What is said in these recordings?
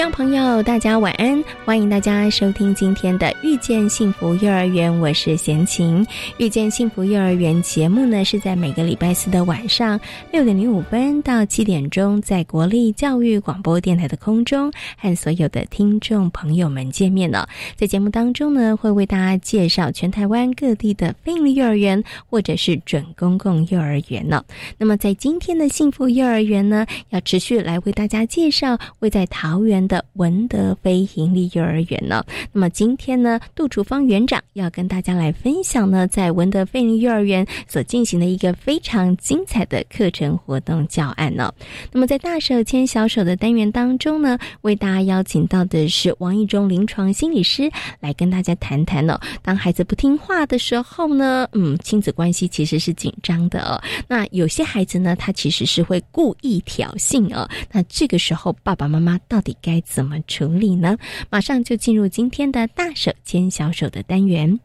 听众朋友，大家晚安！欢迎大家收听今天的《遇见幸福幼儿园》，我是贤琴。《遇见幸福幼儿园》节目呢，是在每个礼拜四的晚上六点零五分到七点钟，在国立教育广播电台的空中和所有的听众朋友们见面了。在节目当中呢，会为大家介绍全台湾各地的非营利幼儿园或者是准公共幼儿园呢。那么在今天的幸福幼儿园呢，要持续来为大家介绍位在桃园。的文德非盈利幼儿园呢？那么今天呢，杜楚芳园长要跟大家来分享呢，在文德非盈利幼儿园所进行的一个非常精彩的课程活动教案呢。那么在大手牵小手的单元当中呢，为大家邀请到的是王义忠临床心理师来跟大家谈谈呢。当孩子不听话的时候呢，嗯，亲子关系其实是紧张的哦。那有些孩子呢，他其实是会故意挑衅哦。那这个时候，爸爸妈妈到底该？该怎么处理呢？马上就进入今天的大手牵小手的单元。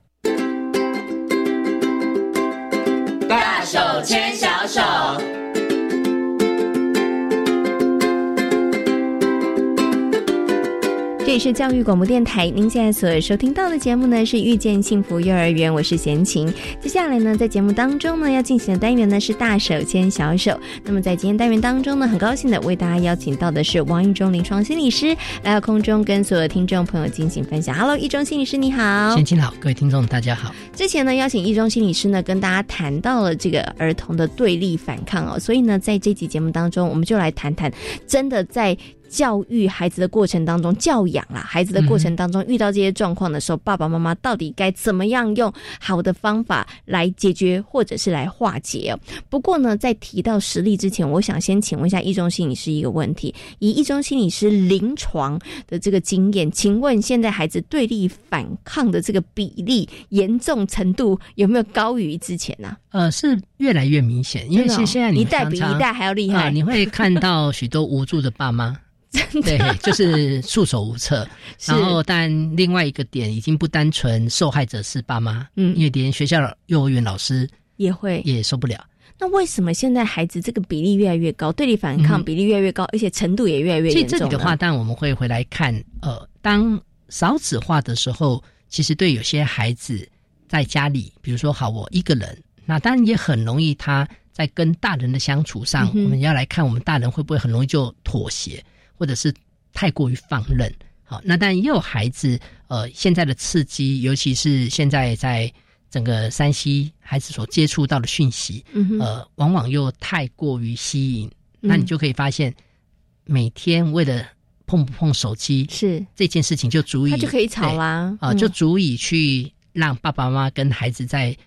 大手牵小手。里是教育广播电台，您现在所收听到的节目呢是《遇见幸福幼儿园》，我是贤琴。接下来呢，在节目当中呢要进行的单元呢是大手牵小手。那么在今天单元当中呢，很高兴的为大家邀请到的是王一中临床心理师来到空中，跟所有听众朋友进行分享。Hello，一中心理师你好，贤琴好，各位听众大家好。之前呢邀请一中心理师呢跟大家谈到了这个儿童的对立反抗哦，所以呢在这集节目当中，我们就来谈谈真的在。教育孩子的过程当中，教养啦，孩子的过程当中遇到这些状况的时候，爸爸妈妈到底该怎么样用好的方法来解决，或者是来化解？不过呢，在提到实例之前，我想先请问一下一中心理师一个问题：以一中心理师临床的这个经验，请问现在孩子对立反抗的这个比例严重程度有没有高于之前呢？呃，是越来越明显，因为是现在你一代比一代还要厉害，你会看到许多无助的爸妈。对，就是束手无策。然后，但另外一个点已经不单纯，受害者是爸妈，嗯，因为连学校幼儿园老师也会也受不了。那为什么现在孩子这个比例越来越高，对立反抗比例越来越高，而且程度也越来越严重？这里的话，但我们会回来看，呃，当少子化的时候，其实对有些孩子在家里，比如说好我一个人，那当然也很容易他在跟大人的相处上，我们要来看我们大人会不会很容易就妥协。或者是太过于放任，好，那但也有孩子，呃，现在的刺激，尤其是现在在整个山西孩子所接触到的讯息，呃，往往又太过于吸引，那你就可以发现，每天为了碰不碰手机是。这件事情，就足以他就可以吵啦，啊，就足以去让爸爸妈妈跟孩子在。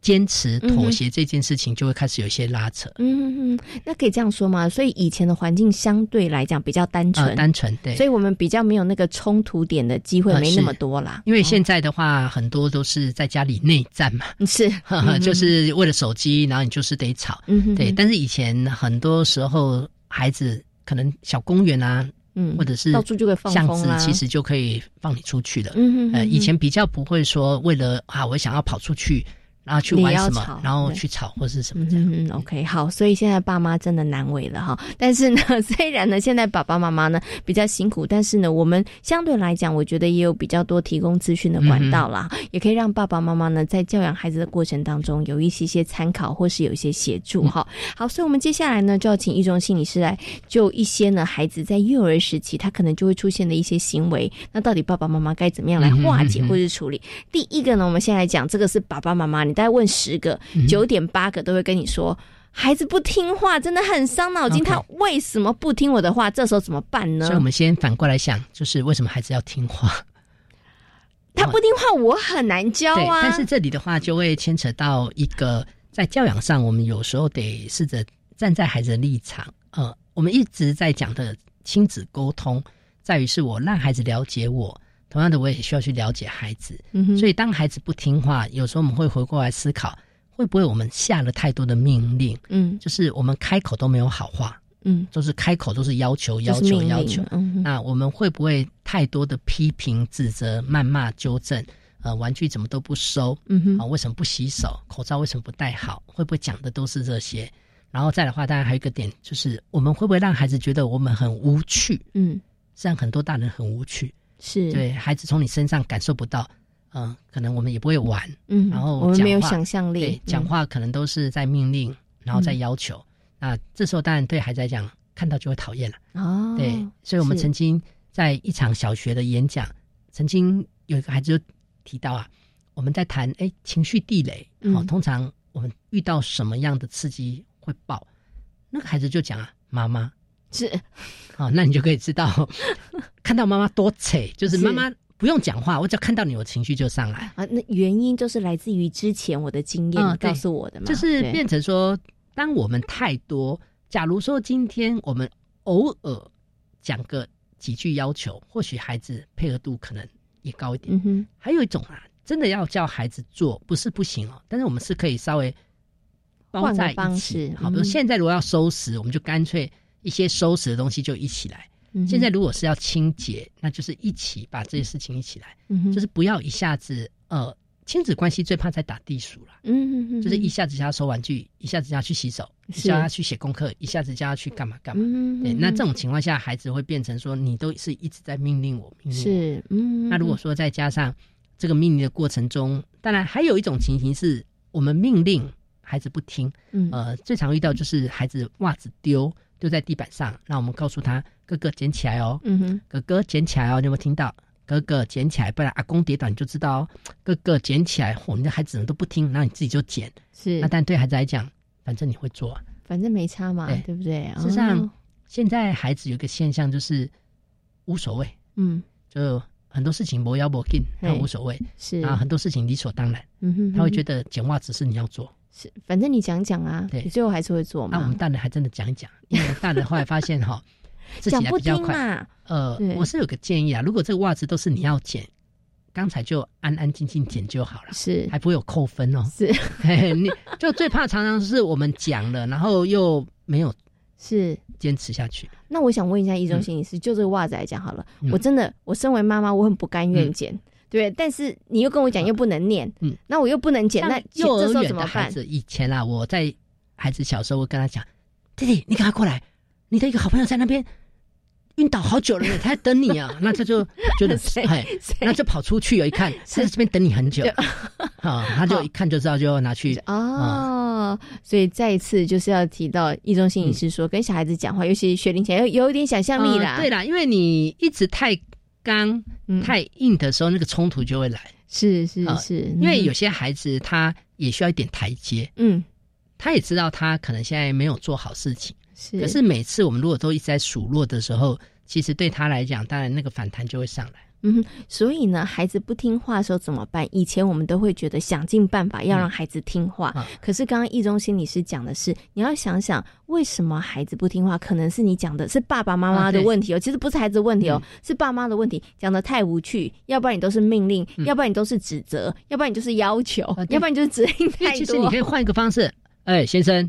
坚持妥协这件事情就会开始有一些拉扯。嗯嗯，那可以这样说吗？所以以前的环境相对来讲比较单纯，单纯对，所以我们比较没有那个冲突点的机会，没那么多啦。因为现在的话，很多都是在家里内战嘛，是，就是为了手机，然后你就是得吵。嗯对。但是以前很多时候，孩子可能小公园啊，嗯，或者是到处就会放巷子，其实就可以放你出去了。嗯呃，以前比较不会说为了啊，我想要跑出去。然后去玩什么？然后去吵或是什么这样。嗯，OK，好。所以现在爸妈真的难为了哈。但是呢，虽然呢，现在爸爸妈妈呢比较辛苦，但是呢，我们相对来讲，我觉得也有比较多提供资讯的管道啦，也可以让爸爸妈妈呢在教养孩子的过程当中有一些些参考，或是有一些协助哈。好，所以我们接下来呢就要请一中心理师来就一些呢孩子在幼儿时期他可能就会出现的一些行为，那到底爸爸妈妈该怎么样来化解或是处理？第一个呢，我们先来讲这个是爸爸妈妈你。再问十个，九点八个都会跟你说，孩子不听话，真的很伤脑筋。他为什么不听我的话？这时候怎么办呢？所以，我们先反过来想，就是为什么孩子要听话？他 他不听话，我很难教啊。但是这里的话，就会牵扯到一个在教养上，我们有时候得试着站在孩子的立场。呃，我们一直在讲的亲子沟通，在于是我让孩子了解我，同样的，我也需要去了解孩子。嗯所以，当孩子不听话，有时候我们会回过来思考，会不会我们下了太多的命令？嗯，就是我们开口都没有好话。嗯，都是开口都是要求，要求，要求。嗯那我们会不会太多的批评、指责、谩骂、纠正？呃，玩具怎么都不收？嗯哼，啊，为什么不洗手？口罩为什么不戴好？会不会讲的都是这些？然后再的话，当然还有一个点，就是我们会不会让孩子觉得我们很无趣？嗯，这样很多大人很无趣，是对孩子从你身上感受不到。嗯，可能我们也不会玩。嗯，然后我们没有想象力，对讲话可能都是在命令，然后在要求。那这时候当然对孩子来讲，看到就会讨厌了。哦，对，所以我们曾经在一场小学的演讲，曾经有一个孩子就提到啊，我们在谈哎情绪地雷，好，通常我们遇到什么样的刺激会爆？那个孩子就讲啊，妈妈是，好，那你就可以知道，看到妈妈多扯，就是妈妈不用讲话，我只要看到你，我情绪就上来啊。那原因就是来自于之前我的经验告诉我的嘛，就是变成说。当我们太多，假如说今天我们偶尔讲个几句要求，或许孩子配合度可能也高一点。嗯哼，还有一种啊，真的要叫孩子做，不是不行哦，但是我们是可以稍微包在一起。好，比如现在如果要收拾，我们就干脆一些收拾的东西就一起来。现在如果是要清洁，那就是一起把这些事情一起来。嗯，就是不要一下子呃。亲子关系最怕在打地鼠了，嗯，就是一下子叫他收玩具，一下子叫他去洗手，叫他去写功课，一下子叫他去干嘛干嘛。对，那这种情况下，孩子会变成说，你都是一直在命令我，命令是，嗯。那如果说再加上这个命令的过程中，当然还有一种情形是我们命令孩子不听，嗯，呃，最常遇到就是孩子袜子丢丢在地板上，那我们告诉他哥哥捡起来哦，嗯哼，哥哥捡起来哦，你有没有听到？哥哥捡起来，不然阿公跌倒你就知道哦。哥哥捡起来，我们的孩子都不听，那你自己就捡。是，那但对孩子来讲，反正你会做，反正没差嘛，对。不对？事实上，现在孩子有一个现象就是无所谓，嗯，就很多事情不要不紧，他无所谓，是。啊，很多事情理所当然，嗯哼，他会觉得捡袜子是你要做，是，反正你讲讲啊，你，最后还是会做嘛。那我们大人还真的讲一讲，因为大人后来发现哈。讲不听嘛？呃，我是有个建议啊，如果这个袜子都是你要剪，刚才就安安静静剪就好了，是还不会有扣分哦。是，你就最怕常常是我们讲了，然后又没有是坚持下去。那我想问一下易中心理师，就这个袜子来讲好了，我真的我身为妈妈，我很不甘愿捡，对，但是你又跟我讲又不能念，嗯，那我又不能捡，那幼儿园的孩子以前啦，我在孩子小时候，我跟他讲，弟弟，你赶快过来。你的一个好朋友在那边晕倒好久了，他在等你啊！那他就觉得 哎，那就跑出去，一看他在这边等你很久啊，他就一看就知道，就拿去哦。所以再一次就是要提到易中心理师说，跟小孩子讲话，尤其学龄前，要有一点想象力啦。对啦，因为你一直太刚、太硬的时候，那个冲突就会来。是是是，因为有些孩子他也需要一点台阶。嗯，他也知道他可能现在没有做好事情。是，可是每次我们如果都一直在数落的时候，其实对他来讲，当然那个反弹就会上来。嗯，所以呢，孩子不听话的时候怎么办？以前我们都会觉得想尽办法要让孩子听话，可是刚刚易中心理师讲的是，你要想想为什么孩子不听话，可能是你讲的是爸爸妈妈的问题哦，其实不是孩子的问题哦，是爸妈的问题，讲的太无趣，要不然你都是命令，要不然你都是指责，要不然你就是要求，要不然你就是指令太多。其实你可以换一个方式，哎，先生。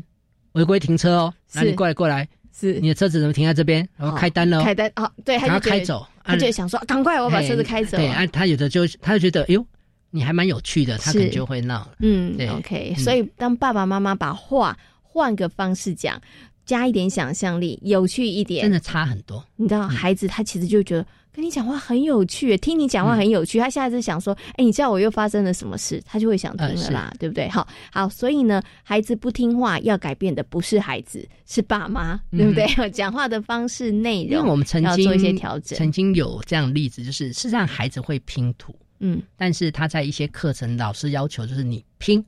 违规停车哦！那你过来过来，是你的车子怎么停在这边？然后开单了，开单哦！对，他就开走，他就想说，赶快我把车子开走。对啊，他有的就他就觉得，哎呦，你还蛮有趣的，他可能就会闹。嗯，OK。所以当爸爸妈妈把话换个方式讲，加一点想象力，有趣一点，真的差很多。你知道，孩子他其实就觉得。跟你讲话很有趣，听你讲话很有趣。他下次想说：“哎，你知道我又发生了什么事？”他就会想听了啦，对不对？好，好，所以呢，孩子不听话，要改变的不是孩子，是爸妈，对不对？讲话的方式、内容，因为我们曾经做一些调整。曾经有这样例子，就是是让孩子会拼图，嗯，但是他在一些课程，老师要求就是你拼，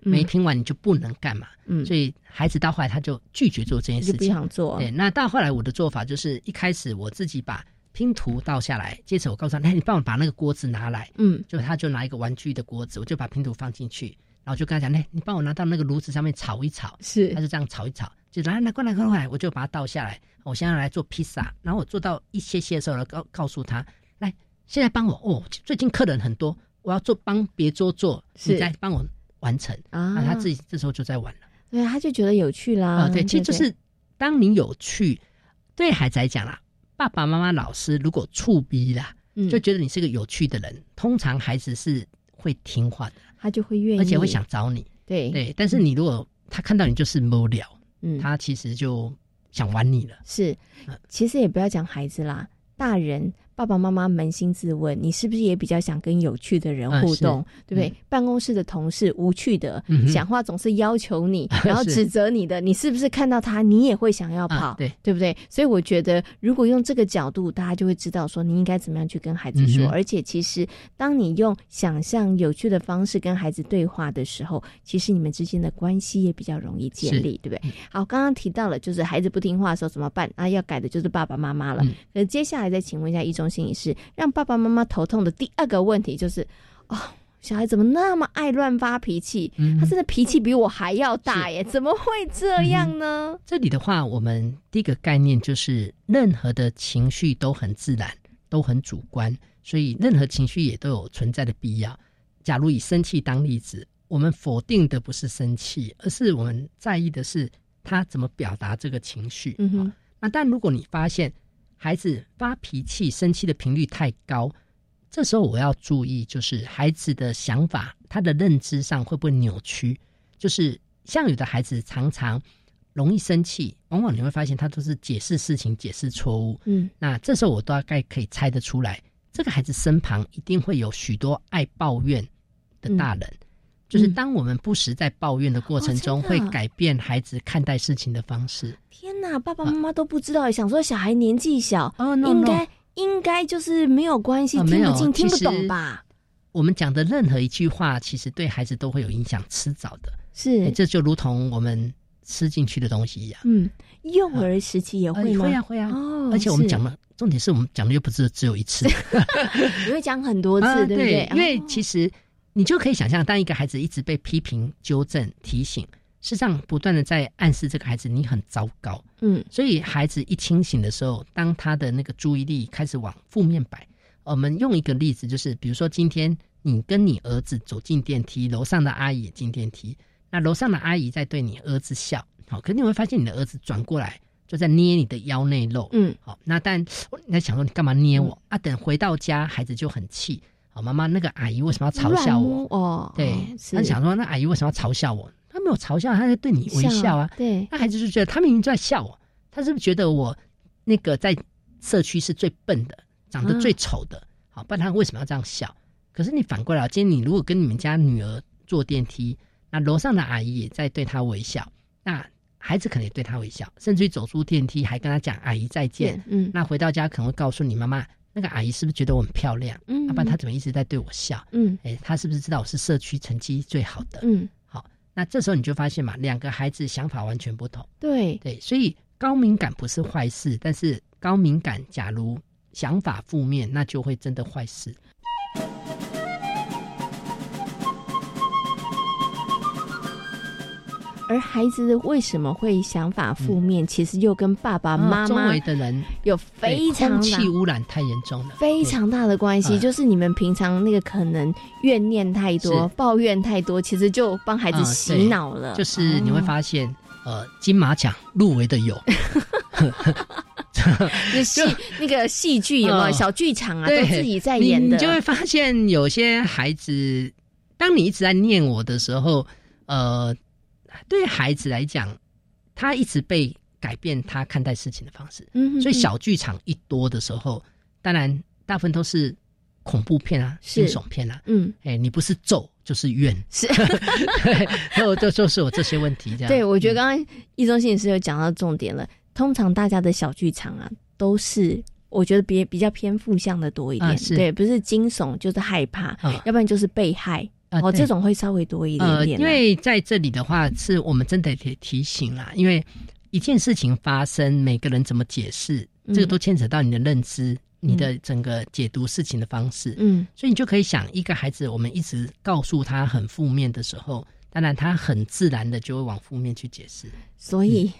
没拼完你就不能干嘛，嗯，所以孩子到后来他就拒绝做这件事情，不想做。对，那到后来我的做法就是一开始我自己把。拼图倒下来，接着我告诉他，哎，你帮我把那个锅子拿来，嗯，就他就拿一个玩具的锅子，我就把拼图放进去，然后就跟他讲，哎，你帮我拿到那个炉子上面炒一炒，是，他就这样炒一炒，就来来过来过来，我就把它倒下来，我现在来做披萨，然后我做到一些些的时候，呢，告告诉他，来，现在帮我哦，最近客人很多，我要做帮别桌做，你再帮我完成。啊，他自己这时候就在玩了，对，他就觉得有趣啦，啊，对，其实就是当你有趣，对孩子来讲啦。爸爸妈妈、老师如果触逼啦，就觉得你是个有趣的人，通常孩子是会听话的，他就会愿意，而且会想找你。对对，但是你如果他看到你就是无聊，嗯，他其实就想玩你了。是，其实也不要讲孩子啦，大人。爸爸妈妈扪心自问，你是不是也比较想跟有趣的人互动，对不对？办公室的同事无趣的，讲话总是要求你，然后指责你的，你是不是看到他，你也会想要跑，对对不对？所以我觉得，如果用这个角度，大家就会知道说，你应该怎么样去跟孩子说。而且，其实当你用想象有趣的方式跟孩子对话的时候，其实你们之间的关系也比较容易建立，对不对？好，刚刚提到了，就是孩子不听话的时候怎么办？啊，要改的就是爸爸妈妈了。可接下来再请问一下一中。心理师让爸爸妈妈头痛的第二个问题就是，哦，小孩怎么那么爱乱发脾气？他真的脾气比我还要大耶，怎么会这样呢？这里的话，我们第一个概念就是，任何的情绪都很自然，都很主观，所以任何情绪也都有存在的必要。假如以生气当例子，我们否定的不是生气，而是我们在意的是他怎么表达这个情绪。嗯哼，那但如果你发现，孩子发脾气、生气的频率太高，这时候我要注意，就是孩子的想法、他的认知上会不会扭曲？就是像有的孩子常常容易生气，往往你会发现他都是解释事情解释错误。嗯，那这时候我大概可以猜得出来，这个孩子身旁一定会有许多爱抱怨的大人。就是当我们不时在抱怨的过程中，会改变孩子看待事情的方式。天哪，爸爸妈妈都不知道，想说小孩年纪小，应该应该就是没有关系，听不进、听不懂吧？我们讲的任何一句话，其实对孩子都会有影响，迟早的。是，这就如同我们吃进去的东西一样。嗯，幼儿时期也会吗？会啊，会啊。哦，而且我们讲的重点是我们讲的又不是只有一次，你会讲很多次，对不对？因为其实。你就可以想象，当一个孩子一直被批评、纠正、提醒，事实上不断的在暗示这个孩子你很糟糕。嗯，所以孩子一清醒的时候，当他的那个注意力开始往负面摆，我们用一个例子，就是比如说今天你跟你儿子走进电梯，楼上的阿姨也进电梯，那楼上的阿姨在对你儿子笑，好，可你会发现你的儿子转过来就在捏你的腰内肉。嗯，好，那但你在想说你干嘛捏我啊？等回到家，孩子就很气。妈妈，那个阿姨为什么要嘲笑我？哦，对，他想说，那阿姨为什么要嘲笑我？他没有嘲笑，他在对你微笑啊。对，那孩子就觉得他明明在笑我，他是不是觉得我那个在社区是最笨的，长得最丑的？好，不然他为什么要这样笑？可是你反过来，今天你如果跟你们家女儿坐电梯，那楼上的阿姨也在对她微笑，那孩子可能也对她微笑，甚至于走出电梯还跟她讲阿姨再见。嗯，那回到家可能会告诉你妈妈。那个阿姨是不是觉得我很漂亮？嗯，要不然她怎么一直在对我笑？嗯，哎，她是不是知道我是社区成绩最好的？嗯，好，那这时候你就发现嘛，两个孩子想法完全不同。对对，所以高敏感不是坏事，但是高敏感假如想法负面，那就会真的坏事。而孩子为什么会想法负面？其实又跟爸爸妈妈周围的人有非常空气污染太严重了，非常大的关系。就是你们平常那个可能怨念太多、抱怨太多，其实就帮孩子洗脑了。就是你会发现，呃，金马奖入围的有，那戏那个戏剧有没有小剧场啊？都自己在演的，你就会发现有些孩子，当你一直在念我的时候，呃。对孩子来讲，他一直被改变他看待事情的方式。嗯，所以小剧场一多的时候，当然大部分都是恐怖片啊、惊悚片啊。嗯，哎，你不是咒就是怨，是，就就就是我这些问题这样。对，我觉得刚刚易中心理师有讲到重点了。通常大家的小剧场啊，都是我觉得比比较偏负向的多一点。对，不是惊悚就是害怕，要不然就是被害。哦，这种会稍微多一点点。因为在这里的话，是我们真的得提醒啦。因为一件事情发生，每个人怎么解释，这个都牵扯到你的认知你的整个解读事情的方式。嗯，所以你就可以想，一个孩子，我们一直告诉他很负面的时候，当然他很自然的就会往负面去解释。所以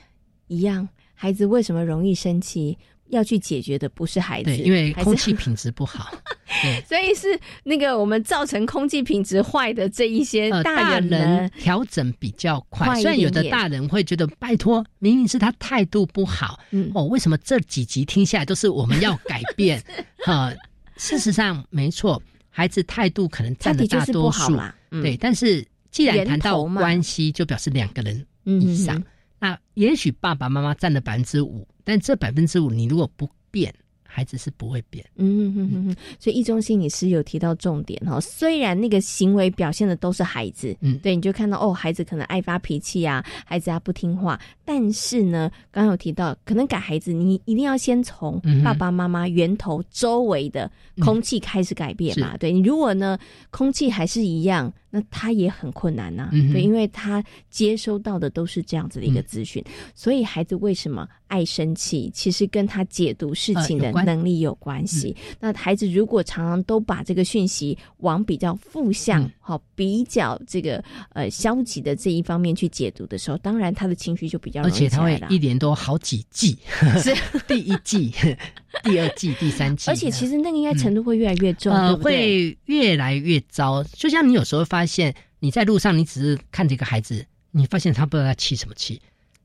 一样，孩子为什么容易生气？要去解决的不是孩子，对，因为空气品质不好，对，所以是那个我们造成空气品质坏的这一些大人调整比较快。虽然有的大人会觉得，拜托，明明是他态度不好，嗯哦，为什么这几集听下来都是我们要改变？哈，事实上没错，孩子态度可能占了大多数，对。但是既然谈到关系，就表示两个人以上。那也许爸爸妈妈占了百分之五，但这百分之五你如果不变。孩子是不会变，嗯嗯嗯嗯，所以易中心你是有提到重点哈。虽然那个行为表现的都是孩子，嗯，对，你就看到哦，孩子可能爱发脾气啊，孩子啊不听话，但是呢，刚刚有提到，可能改孩子，你一定要先从爸爸妈妈源头周围的空气开始改变嘛。对你，如果呢空气还是一样，那他也很困难呐。对，因为他接收到的都是这样子的一个资讯，所以孩子为什么爱生气，其实跟他解读事情的。能力有关系。那孩子如果常常都把这个讯息往比较负向、好比较这个呃消极的这一方面去解读的时候，当然他的情绪就比较而且他会一年多好几季，是。第一季、第二季、第三季，而且其实那个应该程度会越来越重，呃，会越来越糟。就像你有时候发现你在路上，你只是看这个孩子，你发现他不知道他气什么气，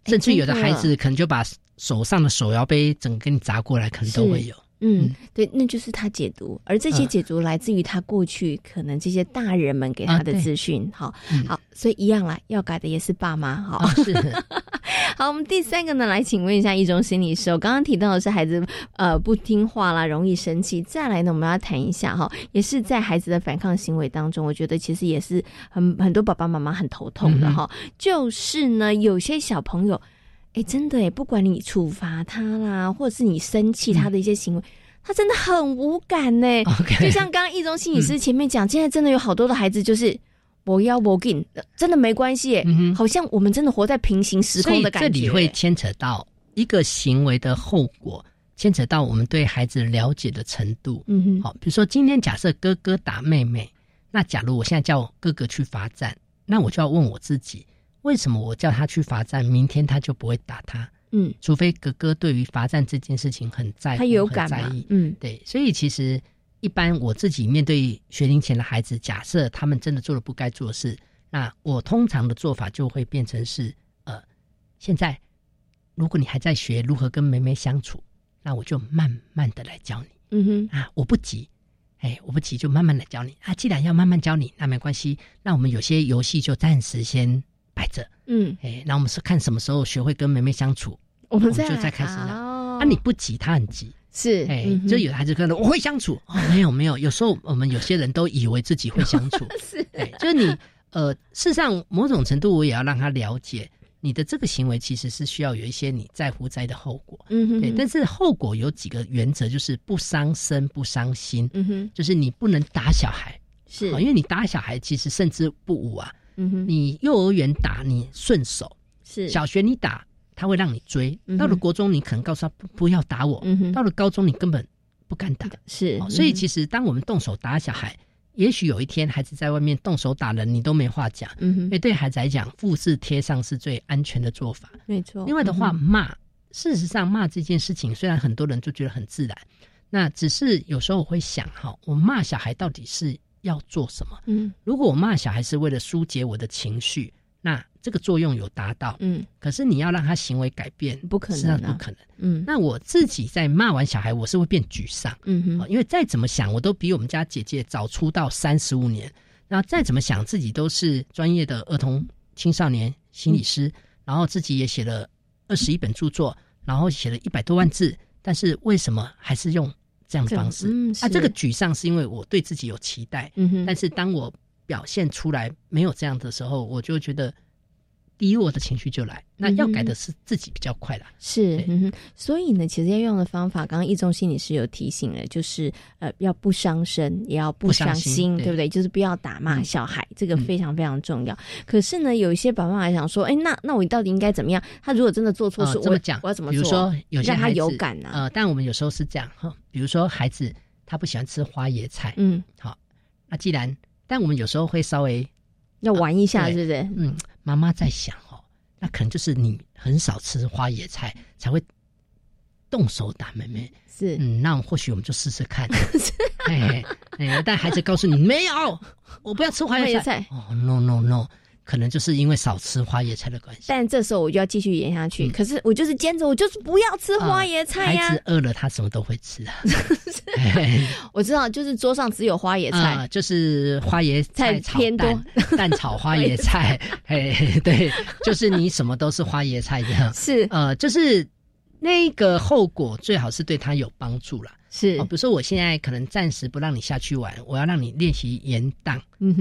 甚至有的。孩子可能就把。手上的手摇杯整个给你砸过来，可能都会有。嗯，对，那就是他解读，而这些解读来自于他过去可能这些大人们给他的资讯。好，好，所以一样啦，要改的也是爸妈。好，是。好，我们第三个呢，来请问一下一中心理师。我刚刚提到的是孩子呃不听话啦，容易生气。再来呢，我们要谈一下哈，也是在孩子的反抗行为当中，我觉得其实也是很很多爸爸妈妈很头痛的哈。就是呢，有些小朋友。哎，真的哎，不管你处罚他啦，或者是你生气他的一些行为，他真的很无感呢。就像刚刚易中心理师前面讲，现在真的有好多的孩子就是我要我给，真的没关系，好像我们真的活在平行时空的感觉。这里会牵扯到一个行为的后果，牵扯到我们对孩子了解的程度。嗯哼，好，比如说今天假设哥哥打妹妹，那假如我现在叫哥哥去罚站，那我就要问我自己。为什么我叫他去罚站，明天他就不会打他？嗯，除非哥哥对于罚站这件事情很在乎、他有感在意。嗯，对，所以其实一般我自己面对学龄前的孩子，假设他们真的做了不该做的事，那我通常的做法就会变成是：呃，现在如果你还在学如何跟妹妹相处，那我就慢慢的来教你。嗯哼，啊，我不急，哎，我不急，就慢慢来教你。啊，既然要慢慢教你，那没关系，那我们有些游戏就暂时先。摆着，嗯，哎，那我们是看什么时候学会跟妹妹相处，我们就再开始了。啊，你不急，他很急，是，哎，就有的孩子可能我会相处，哦，没有没有，有时候我们有些人都以为自己会相处，是，哎，就是你，呃，事实上某种程度我也要让他了解，你的这个行为其实是需要有一些你在乎在的后果，嗯哼，对，但是后果有几个原则，就是不伤身不伤心，嗯哼，就是你不能打小孩，是，因为你打小孩其实甚至不武啊。嗯哼，你幼儿园打你顺手，是。小学你打他会让你追，到了国中你可能告诉他不不要打我，到了高中你根本不敢打，是，所以其实当我们动手打小孩，也许有一天孩子在外面动手打人，你都没话讲，嗯哼，对孩子来讲，复制贴上是最安全的做法，没错。另外的话，骂，事实上骂这件事情，虽然很多人就觉得很自然，那只是有时候我会想哈，我骂小孩到底是。要做什么？嗯，如果我骂小孩是为了疏解我的情绪，那这个作用有达到。嗯，可是你要让他行为改变，不可能，不可能。嗯，那我自己在骂完小孩，我是会变沮丧。嗯哼，因为再怎么想，我都比我们家姐姐早出道三十五年。然后再怎么想，自己都是专业的儿童青少年心理师，然后自己也写了二十一本著作，然后写了一百多万字，但是为什么还是用？这样的方式，啊，这个沮丧是因为我对自己有期待，嗯哼，但是当我表现出来没有这样的时候，我就觉得，低落的情绪就来。那要改的是自己比较快啦。是，嗯哼。所以呢，其实要用的方法，刚刚易中心理师有提醒了，就是呃，要不伤身，也要不伤心，对不对？就是不要打骂小孩，这个非常非常重要。可是呢，有一些爸爸妈妈想说，哎，那那我到底应该怎么样？他如果真的做错事，这么讲，我要怎么做？比如说，有些让他有感呢？呃，但我们有时候是这样哈，比如说孩子他不喜欢吃花椰菜，嗯，好，那既然，但我们有时候会稍微。要玩一下，是不是？嗯，妈妈在想哦，那可能就是你很少吃花野菜，才会动手打妹妹。是，嗯，那或许我们就试试看。哎哎，但孩子告诉你没有，我不要吃花野菜。哦，no no no。可能就是因为少吃花椰菜的关系，但这时候我就要继续演下去。可是我就是坚持，我就是不要吃花椰菜呀。孩子饿了，他什么都会吃啊。我知道，就是桌上只有花椰菜，就是花椰菜偏多，蛋炒花椰菜。嘿，对，就是你什么都是花椰菜这样。是，呃，就是那个后果最好是对他有帮助了。是，比如说我现在可能暂时不让你下去玩，我要让你练习延宕，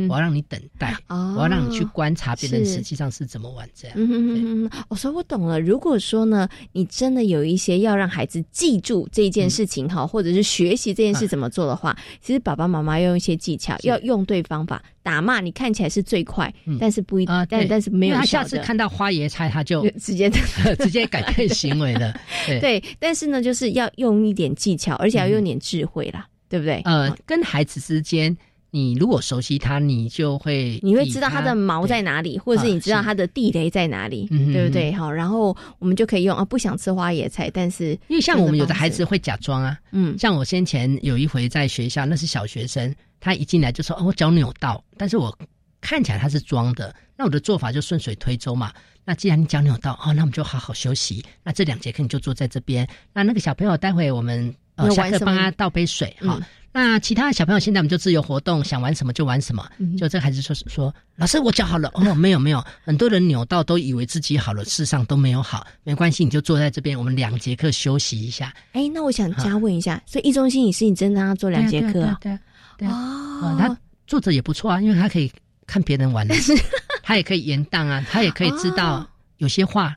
我要让你等待，我要让你去观察别人实际上是怎么玩这样。嗯嗯嗯，我说我懂了。如果说呢，你真的有一些要让孩子记住这件事情哈，或者是学习这件事怎么做的话，其实爸爸妈妈要用一些技巧，要用对方法。打骂你看起来是最快，但是不一，但但是没有。他下次看到花椰菜，他就 直接 直接改变行为了。对，但是呢，就是要用一点技巧，而且要用点智慧啦，对不对？呃，跟孩子之间，你如果熟悉它，你就会你会知道它的毛在哪里，或者是你知道它的地雷在哪里，对不对？好，然后我们就可以用啊，不想吃花野菜，但是因为像我们有的孩子会假装啊，嗯，像我先前有一回在学校，那是小学生。他一进来就说：“哦，我脚扭到，但是我看起来他是装的。那我的做法就顺水推舟嘛。那既然你脚扭到，哦，那我们就好好休息。那这两节课你就坐在这边。那那个小朋友待会我们呃下课帮他倒杯水哈。那其他的小朋友现在我们就自由活动，想玩什么就玩什么。就这个孩子说说，老师我脚好了哦，没有没有，很多人扭到都以为自己好了，事实上都没有好。没关系，你就坐在这边，我们两节课休息一下。哎，那我想加问一下，所以一中心也是，你真的让他做两节课？对对。哦，他作者也不错啊，因为他可以看别人玩，他也可以延宕啊，他也可以知道有些话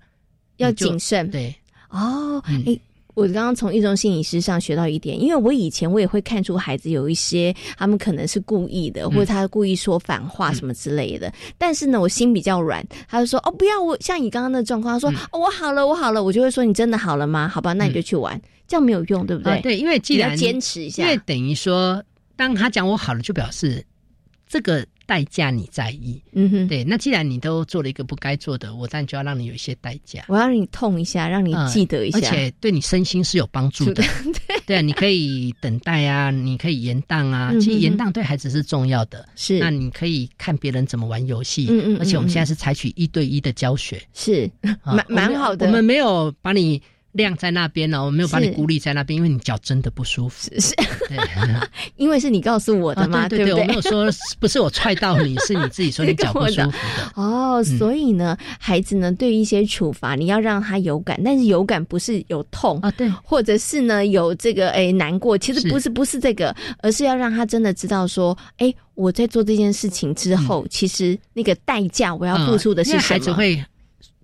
要谨慎。对，哦，哎，我刚刚从一中心理师上学到一点，因为我以前我也会看出孩子有一些他们可能是故意的，或者他故意说反话什么之类的，但是呢，我心比较软，他就说哦，不要我像你刚刚那状况，他说我好了，我好了，我就会说你真的好了吗？好吧，那你就去玩，这样没有用，对不对？对，因为既然坚持一下，因为等于说。当他讲我好了，就表示这个代价你在意。嗯哼，对。那既然你都做了一个不该做的，我当然就要让你有一些代价。我要让你痛一下，让你记得一下，而且对你身心是有帮助的。对 对啊，你可以等待啊，你可以延宕啊。其实延宕对孩子是重要的。是。那你可以看别人怎么玩游戏。嗯嗯。而且我们现在是采取一对一的教学。是，蛮蛮好的。我们没有把你。晾在那边了，我没有把你孤立在那边，因为你脚真的不舒服。是，是 因为是你告诉我的嘛，对不对？我没有说不是我踹到你，是你自己说你脚不舒服的。哦，所以呢，孩子呢对一些处罚，你要让他有感，但是有感不是有痛啊，对，或者是呢有这个哎难过，其实不是不是这个，而是要让他真的知道说，哎，我在做这件事情之后，其实那个代价我要付出的是什么？孩子会。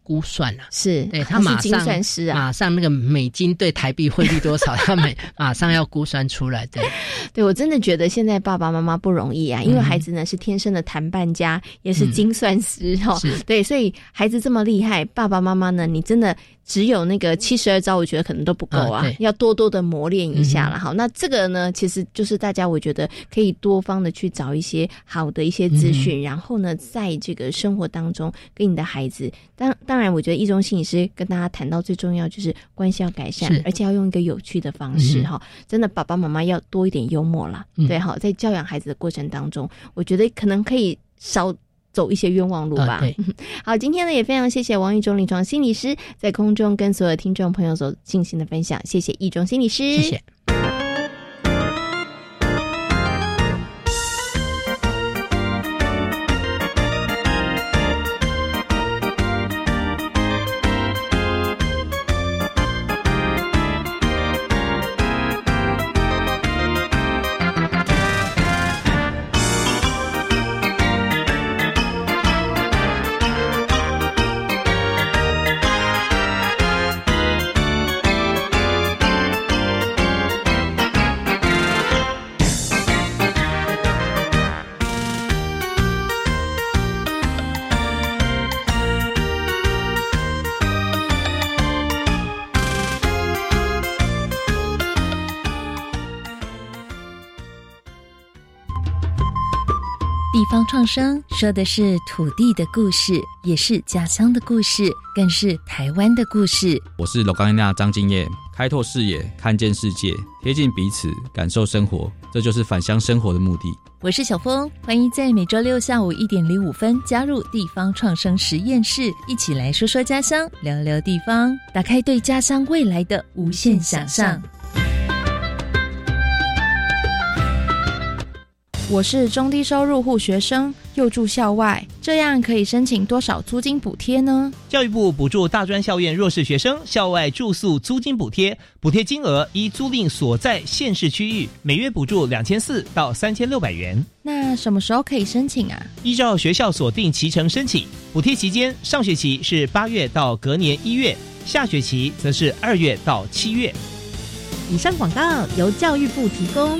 估算啊，是对他马上马上那个美金对台币汇率多少，他每马上要估算出来。对，对我真的觉得现在爸爸妈妈不容易啊，因为孩子呢是天生的谈判家，也是精算师哦。对，所以孩子这么厉害，爸爸妈妈呢，你真的。只有那个七十二招，我觉得可能都不够啊，要多多的磨练一下了。好，那这个呢，其实就是大家我觉得可以多方的去找一些好的一些资讯，然后呢，在这个生活当中跟你的孩子，当当然，我觉得一中心理师跟大家谈到最重要就是关系要改善，而且要用一个有趣的方式哈。真的，爸爸妈妈要多一点幽默了，对哈，在教养孩子的过程当中，我觉得可能可以少。走一些冤枉路吧。好，今天呢也非常谢谢王玉忠临床心理师在空中跟所有听众朋友所进行的分享，谢谢易忠心理师，谢谢。生说的是土地的故事，也是家乡的故事，更是台湾的故事。我是罗冈娜张敬业，开拓视野，看见世界，贴近彼此，感受生活，这就是返乡生活的目的。我是小峰，欢迎在每周六下午一点零五分加入地方创生实验室，一起来说说家乡，聊聊地方，打开对家乡未来的无限想象。我是中低收入户学生，又住校外，这样可以申请多少租金补贴呢？教育部补助大专校院弱势学生校外住宿租金补贴，补贴金额依租赁所在县市区域，每月补助两千四到三千六百元。那什么时候可以申请啊？依照学校锁定期程申请，补贴期间上学期是八月到隔年一月，下学期则是二月到七月。以上广告由教育部提供。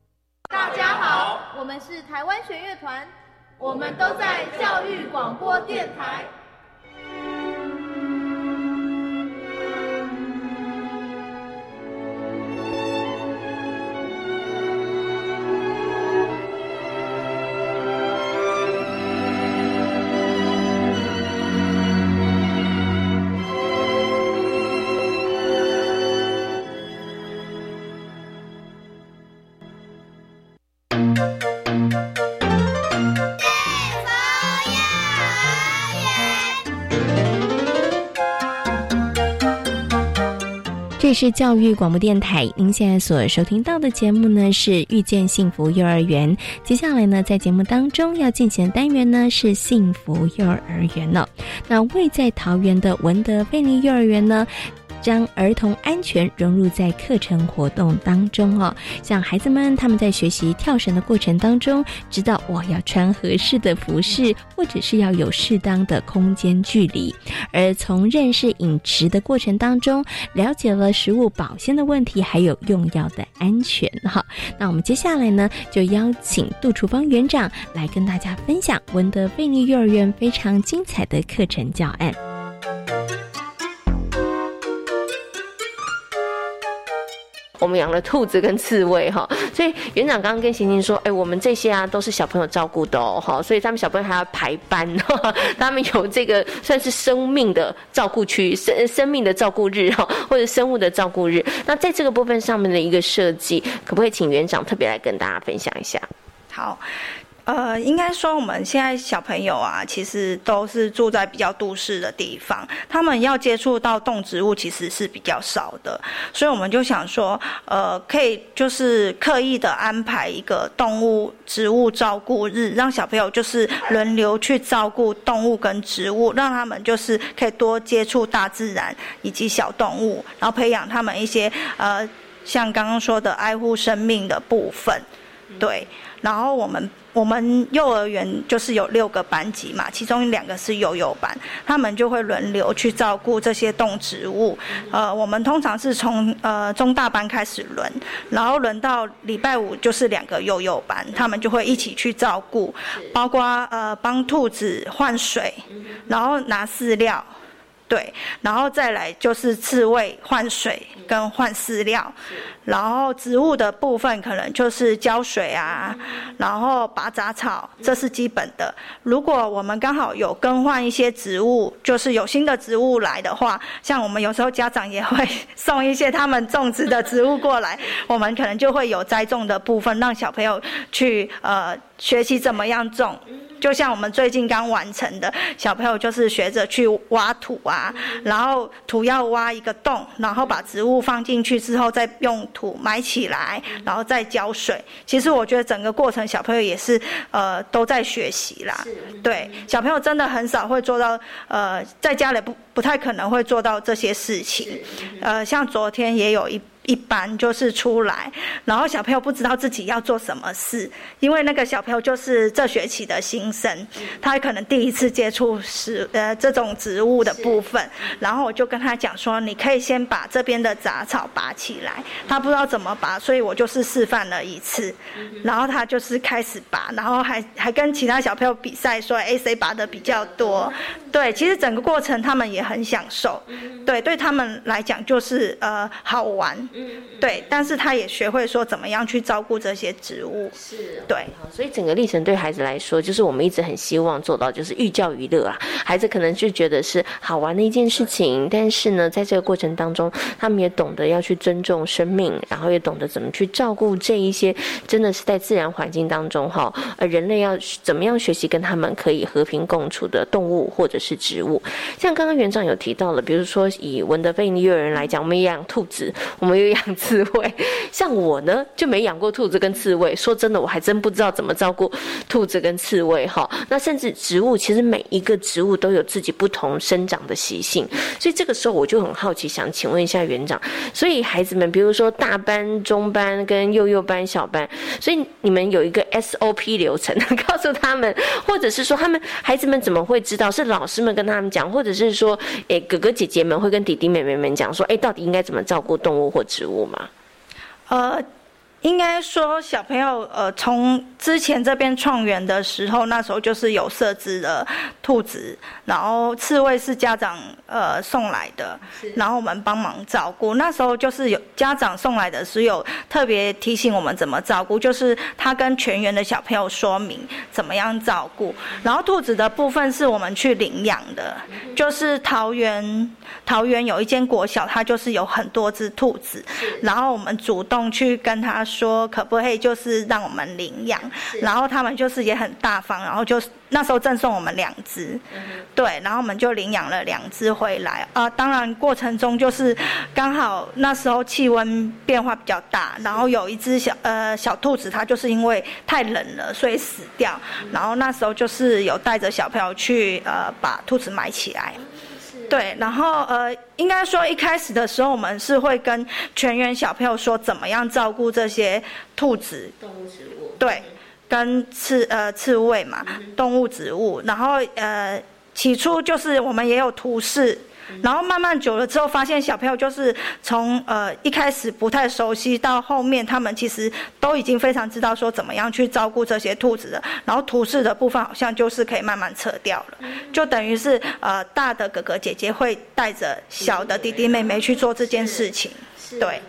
台湾弦乐团，我们都在教育广播电台。是教育广播电台，您现在所收听到的节目呢是遇见幸福幼儿园。接下来呢，在节目当中要进行的单元呢是幸福幼儿园了。那位在桃园的文德贝尼幼儿园呢？将儿童安全融入在课程活动当中哦，像孩子们他们在学习跳绳的过程当中，知道我要穿合适的服饰，或者是要有适当的空间距离；而从认识饮食的过程当中，了解了食物保鲜的问题，还有用药的安全哈。那我们接下来呢，就邀请杜楚芳园长来跟大家分享文德贝利幼儿园非常精彩的课程教案。我们养了兔子跟刺猬哈，所以园长刚刚跟欣欣说，哎，我们这些啊都是小朋友照顾的哦，哈，所以他们小朋友还要排班，他们有这个算是生命的照顾区，生生命的照顾日哈，或者生物的照顾日。那在这个部分上面的一个设计，可不可以请园长特别来跟大家分享一下？好。呃，应该说我们现在小朋友啊，其实都是住在比较都市的地方，他们要接触到动植物其实是比较少的，所以我们就想说，呃，可以就是刻意的安排一个动物植物照顾日，让小朋友就是轮流去照顾动物跟植物，让他们就是可以多接触大自然以及小动物，然后培养他们一些呃，像刚刚说的爱护生命的部分，对，然后我们。我们幼儿园就是有六个班级嘛，其中两个是幼幼班，他们就会轮流去照顾这些动植物。呃，我们通常是从呃中大班开始轮，然后轮到礼拜五就是两个幼幼班，他们就会一起去照顾，包括呃帮兔子换水，然后拿饲料。对，然后再来就是刺猬换水跟换饲料，然后植物的部分可能就是浇水啊，然后拔杂草，这是基本的。如果我们刚好有更换一些植物，就是有新的植物来的话，像我们有时候家长也会送一些他们种植的植物过来，我们可能就会有栽种的部分，让小朋友去呃学习怎么样种。就像我们最近刚完成的小朋友，就是学着去挖土啊，然后土要挖一个洞，然后把植物放进去之后，再用土埋起来，然后再浇水。其实我觉得整个过程小朋友也是呃都在学习啦。对，小朋友真的很少会做到呃在家里不不太可能会做到这些事情。呃，像昨天也有一。一般就是出来，然后小朋友不知道自己要做什么事，因为那个小朋友就是这学期的新生，他可能第一次接触植呃这种植物的部分，然后我就跟他讲说，你可以先把这边的杂草拔起来，他不知道怎么拔，所以我就是示范了一次，然后他就是开始拔，然后还还跟其他小朋友比赛说，哎谁拔的比较多，对，其实整个过程他们也很享受，对，对他们来讲就是呃好玩。嗯，对，但是他也学会说怎么样去照顾这些植物，是，对，所以整个历程对孩子来说，就是我们一直很希望做到，就是寓教于乐啊。孩子可能就觉得是好玩的一件事情，但是呢，在这个过程当中，他们也懂得要去尊重生命，然后也懂得怎么去照顾这一些真的是在自然环境当中哈，呃，人类要怎么样学习跟他们可以和平共处的动物或者是植物。像刚刚园长有提到了，比如说以文德菲尼幼儿园来讲，我们养兔子，我们。养刺猬，像我呢就没养过兔子跟刺猬。说真的，我还真不知道怎么照顾兔子跟刺猬哈。那甚至植物，其实每一个植物都有自己不同生长的习性。所以这个时候我就很好奇，想请问一下园长。所以孩子们，比如说大班、中班跟幼幼班、小班，所以你们有一个 SOP 流程，告诉他们，或者是说他们孩子们怎么会知道？是老师们跟他们讲，或者是说，诶哥哥姐姐们会跟弟弟妹妹们讲说，诶到底应该怎么照顾动物或者？植物吗？呃。应该说，小朋友呃，从之前这边创园的时候，那时候就是有设置的兔子，然后刺猬是家长呃送来的，然后我们帮忙照顾。那时候就是有家长送来的是有特别提醒我们怎么照顾，就是他跟全园的小朋友说明怎么样照顾。然后兔子的部分是我们去领养的，就是桃园桃园有一间国小，它就是有很多只兔子，然后我们主动去跟他。说可不可以就是让我们领养，然后他们就是也很大方，然后就那时候赠送我们两只，对，然后我们就领养了两只回来啊。当然过程中就是刚好那时候气温变化比较大，然后有一只小呃小兔子，它就是因为太冷了，所以死掉。然后那时候就是有带着小朋友去呃把兔子埋起来。对，然后呃，应该说一开始的时候，我们是会跟全员小朋友说怎么样照顾这些兔子、动物、植物。对，跟刺呃刺猬嘛，动物、植物。然后呃，起初就是我们也有图示。然后慢慢久了之后，发现小朋友就是从呃一开始不太熟悉，到后面他们其实都已经非常知道说怎么样去照顾这些兔子了。然后图示的部分好像就是可以慢慢撤掉了，就等于是呃大的哥哥姐姐会带着小的弟弟妹妹去做这件事情，对。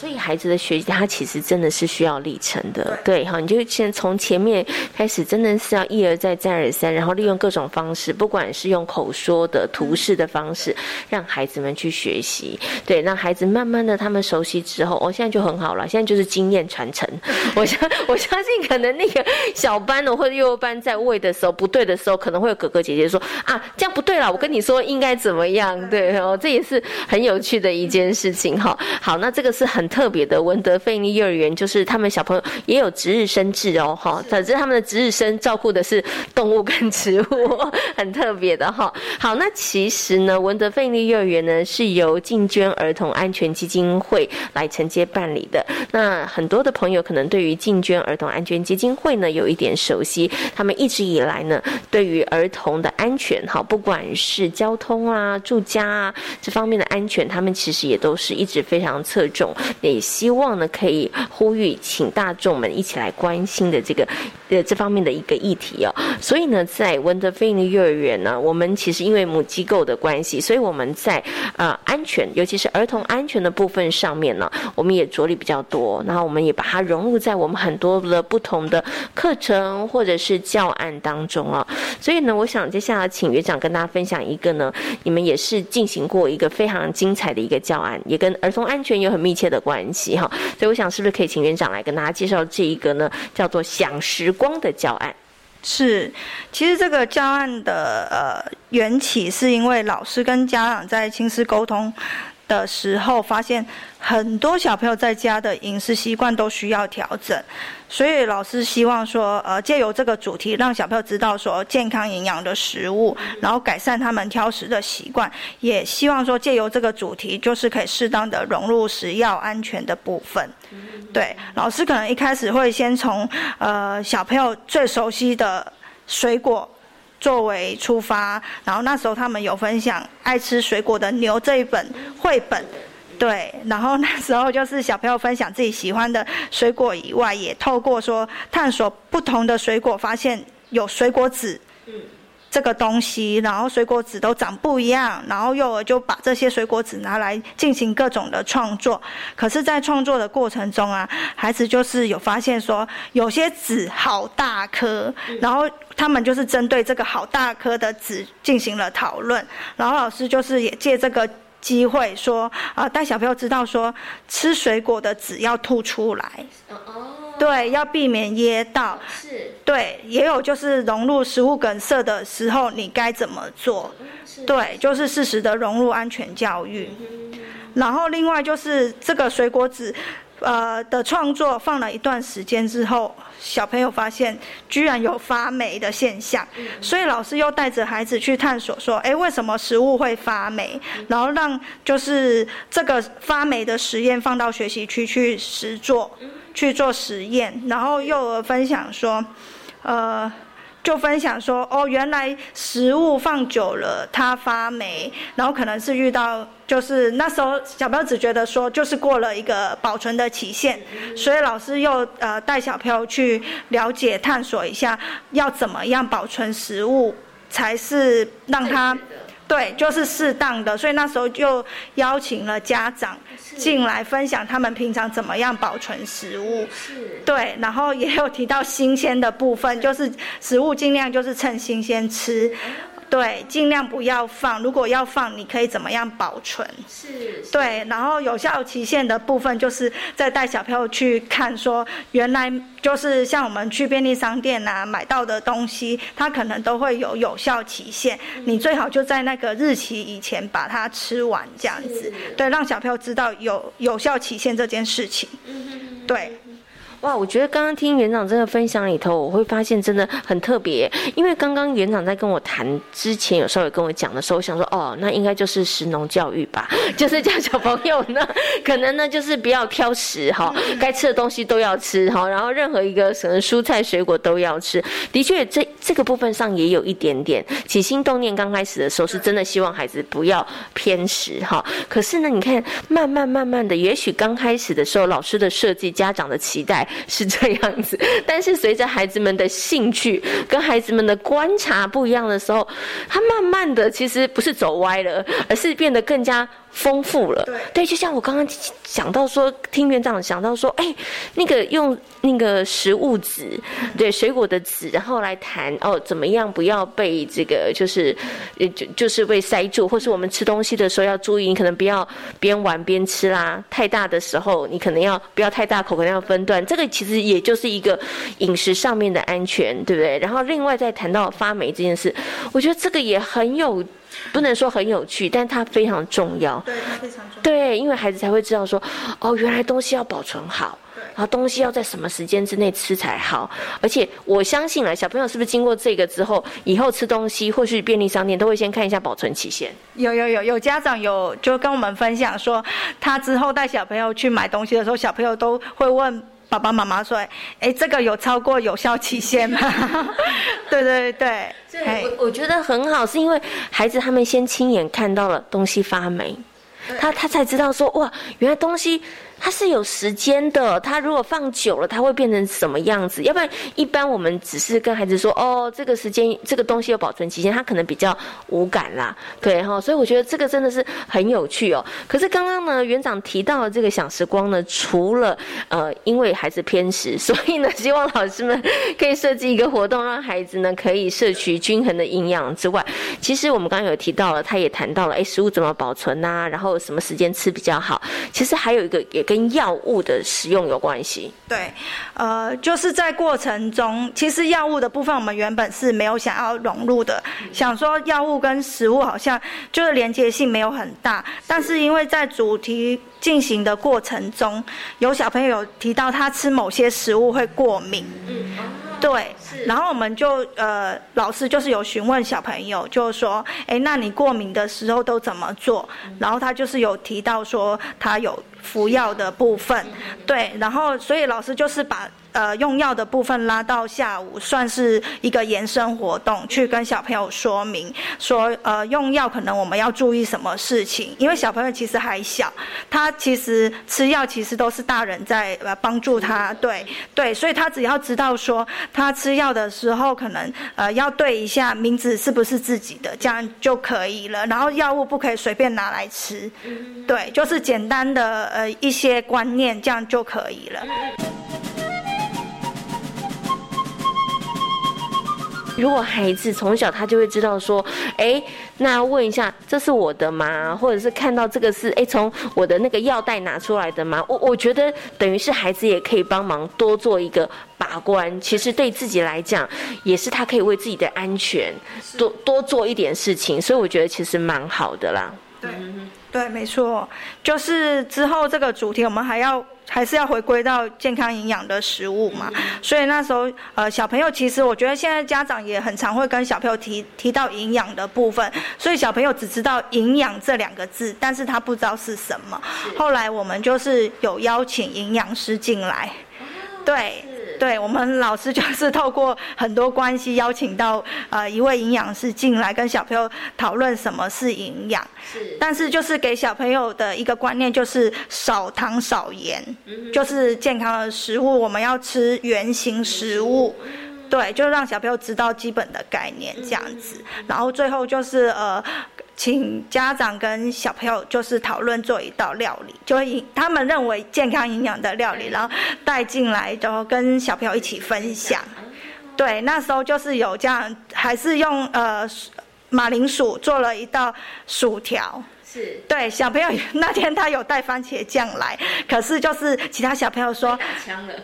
所以孩子的学习，他其实真的是需要历程的，对哈。你就先从前面开始，真的是要一而再再而三，然后利用各种方式，不管是用口说的、图示的方式，让孩子们去学习。对，让孩子慢慢的他们熟悉之后，哦，现在就很好了。现在就是经验传承。我相我相信，可能那个小班的或者幼儿班在喂的时候不对的时候，可能会有哥哥姐姐说啊，这样不对了，我跟你说应该怎么样？对哦，这也是很有趣的一件事情哈。好，那这个是很。特别的文德费尼幼儿园，就是他们小朋友也有值日生制哦，哈，反正他们的值日生照顾的是动物跟植物，很特别的哈。好，那其实呢，文德费尼幼儿园呢是由进捐儿童安全基金会来承接办理的。那很多的朋友可能对于进捐儿童安全基金会呢有一点熟悉，他们一直以来呢对于儿童的安全，哈，不管是交通啊、住家啊这方面的安全，他们其实也都是一直非常侧重。也希望呢，可以呼吁，请大众们一起来关心的这个，呃，这方面的一个议题哦。所以呢，在温德菲尼幼儿园呢，我们其实因为母机构的关系，所以我们在呃安全，尤其是儿童安全的部分上面呢，我们也着力比较多。然后我们也把它融入在我们很多的不同的课程或者是教案当中啊。所以呢，我想接下来请园长跟大家分享一个呢，你们也是进行过一个非常精彩的一个教案，也跟儿童安全有很密切的关。关系哈，所以我想是不是可以请园长来跟大家介绍这一个呢？叫做“享时光”的教案。是，其实这个教案的呃缘起是因为老师跟家长在亲师沟通的时候，发现很多小朋友在家的饮食习惯都需要调整，所以老师希望说，呃，借由这个主题，让小朋友知道说健康营养的食物，然后改善他们挑食的习惯，也希望说借由这个主题，就是可以适当的融入食药安全的部分。对，老师可能一开始会先从呃小朋友最熟悉的水果。作为出发，然后那时候他们有分享《爱吃水果的牛》这一本绘本，对，然后那时候就是小朋友分享自己喜欢的水果以外，也透过说探索不同的水果，发现有水果籽。这个东西，然后水果籽都长不一样，然后幼儿就把这些水果籽拿来进行各种的创作。可是，在创作的过程中啊，孩子就是有发现说，有些籽好大颗，然后他们就是针对这个好大颗的籽进行了讨论。然后老师就是也借这个机会说，啊，带小朋友知道说，吃水果的籽要吐出来。对，要避免噎到。是。对，也有就是融入食物梗塞的时候，你该怎么做？对，就是适时的融入安全教育。然后另外就是这个水果纸，呃的创作放了一段时间之后，小朋友发现居然有发霉的现象，所以老师又带着孩子去探索，说，哎，为什么食物会发霉？然后让就是这个发霉的实验放到学习区去实做。去做实验，然后幼儿分享说，呃，就分享说，哦，原来食物放久了它发霉，然后可能是遇到，就是那时候小朋友只觉得说，就是过了一个保存的期限，所以老师又呃带小朋友去了解探索一下，要怎么样保存食物才是让它。对，就是适当的，所以那时候就邀请了家长进来分享他们平常怎么样保存食物。对，然后也有提到新鲜的部分，就是食物尽量就是趁新鲜吃。对，尽量不要放。如果要放，你可以怎么样保存？是。对，然后有效期限的部分，就是再带小朋友去看，说原来就是像我们去便利商店啊买到的东西，它可能都会有有效期限。你最好就在那个日期以前把它吃完，这样子。对，让小朋友知道有有效期限这件事情。对。哇，我觉得刚刚听园长这个分享里头，我会发现真的很特别。因为刚刚园长在跟我谈之前，有时候也跟我讲的时候，我想说，哦，那应该就是食农教育吧，就是叫小朋友呢，可能呢就是不要挑食哈，该吃的东西都要吃哈，然后任何一个什么蔬菜水果都要吃。的确，这这个部分上也有一点点起心动念，刚开始的时候是真的希望孩子不要偏食哈。可是呢，你看慢慢慢慢的，也许刚开始的时候，老师的设计、家长的期待。是这样子，但是随着孩子们的兴趣跟孩子们的观察不一样的时候，他慢慢的其实不是走歪了，而是变得更加。丰富了，对，就像我刚刚讲到说，听园长讲到说，哎，那个用那个食物纸，对，水果的纸，然后来谈哦，怎么样不要被这个就是，呃，就就是被塞住，或是我们吃东西的时候要注意，你可能不要边玩边吃啦，太大的时候你可能要不要太大口，可能要分段，这个其实也就是一个饮食上面的安全，对不对？然后另外再谈到发霉这件事，我觉得这个也很有。不能说很有趣，但它非常重要。对，它非常重要。对，因为孩子才会知道说，哦，原来东西要保存好，然后东西要在什么时间之内吃才好。而且我相信了，小朋友是不是经过这个之后，以后吃东西或是便利商店都会先看一下保存期限？有有有有家长有就跟我们分享说，他之后带小朋友去买东西的时候，小朋友都会问。爸爸妈妈说：“哎，这个有超过有效期限吗？”对对对对，我我觉得很好，是因为孩子他们先亲眼看到了东西发霉，他他才知道说哇，原来东西。它是有时间的，它如果放久了，它会变成什么样子？要不然，一般我们只是跟孩子说，哦，这个时间这个东西有保存期限，他可能比较无感啦，对哈。所以我觉得这个真的是很有趣哦。可是刚刚呢，园长提到的这个享时光呢，除了呃，因为孩子偏食，所以呢，希望老师们可以设计一个活动，让孩子呢可以摄取均衡的营养之外，其实我们刚刚有提到了，他也谈到了，哎，食物怎么保存呐？然后什么时间吃比较好？其实还有一个也。跟药物的使用有关系。对，呃，就是在过程中，其实药物的部分我们原本是没有想要融入的，想说药物跟食物好像就是连接性没有很大，但是因为在主题进行的过程中，有小朋友有提到他吃某些食物会过敏。嗯。对，然后我们就呃，老师就是有询问小朋友，就是说，哎，那你过敏的时候都怎么做？然后他就是有提到说，他有服药的部分，对，然后所以老师就是把。呃，用药的部分拉到下午，算是一个延伸活动，去跟小朋友说明说，呃，用药可能我们要注意什么事情，因为小朋友其实还小，他其实吃药其实都是大人在呃帮助他，对对，所以他只要知道说，他吃药的时候可能呃要对一下名字是不是自己的，这样就可以了。然后药物不可以随便拿来吃，对，就是简单的呃一些观念，这样就可以了。如果孩子从小他就会知道说，哎，那问一下，这是我的吗？或者是看到这个是，哎，从我的那个药袋拿出来的吗？我我觉得等于是孩子也可以帮忙多做一个把关。其实对自己来讲，也是他可以为自己的安全多多做一点事情。所以我觉得其实蛮好的啦。对，对，没错，就是之后这个主题我们还要。还是要回归到健康营养的食物嘛，所以那时候呃小朋友其实我觉得现在家长也很常会跟小朋友提提到营养的部分，所以小朋友只知道营养这两个字，但是他不知道是什么。后来我们就是有邀请营养师进来，对。对我们老师就是透过很多关系邀请到呃一位营养师进来跟小朋友讨论什么是营养，是，但是就是给小朋友的一个观念就是少糖少盐，就是健康的食物我们要吃原形食物，对，就让小朋友知道基本的概念这样子，然后最后就是呃。请家长跟小朋友就是讨论做一道料理，就会他们认为健康营养的料理，然后带进来，然后跟小朋友一起分享。对，那时候就是有这样，还是用呃马铃薯做了一道薯条。是对小朋友那天他有带番茄酱来，可是就是其他小朋友说，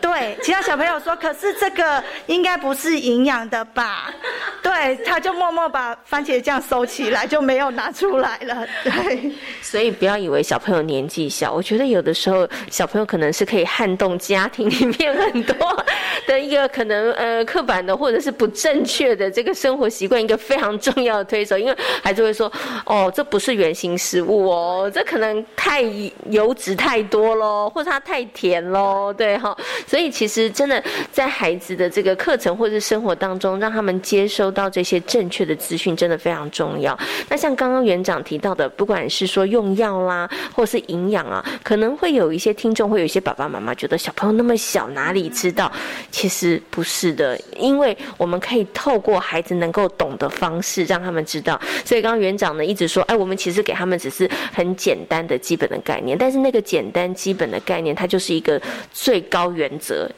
对，其他小朋友说，可是这个应该不是营养的吧？对，他就默默把番茄酱收起来，就没有拿出来了。对，所以不要以为小朋友年纪小，我觉得有的时候小朋友可能是可以撼动家庭里面很多的一个可能呃刻板的或者是不正确的这个生活习惯一个非常重要的推手，因为孩子会说，哦，这不是原型食。食物哦，这可能太油脂太多喽，或者它太甜喽，对哈。所以其实真的在孩子的这个课程或者生活当中，让他们接收到这些正确的资讯，真的非常重要。那像刚刚园长提到的，不管是说用药啦，或是营养啊，可能会有一些听众，会有一些爸爸妈妈觉得小朋友那么小，哪里知道？其实不是的，因为我们可以透过孩子能够懂的方式，让他们知道。所以刚刚园长呢一直说，哎，我们其实给他们。只是很简单的基本的概念，但是那个简单基本的概念，它就是一个最高原则。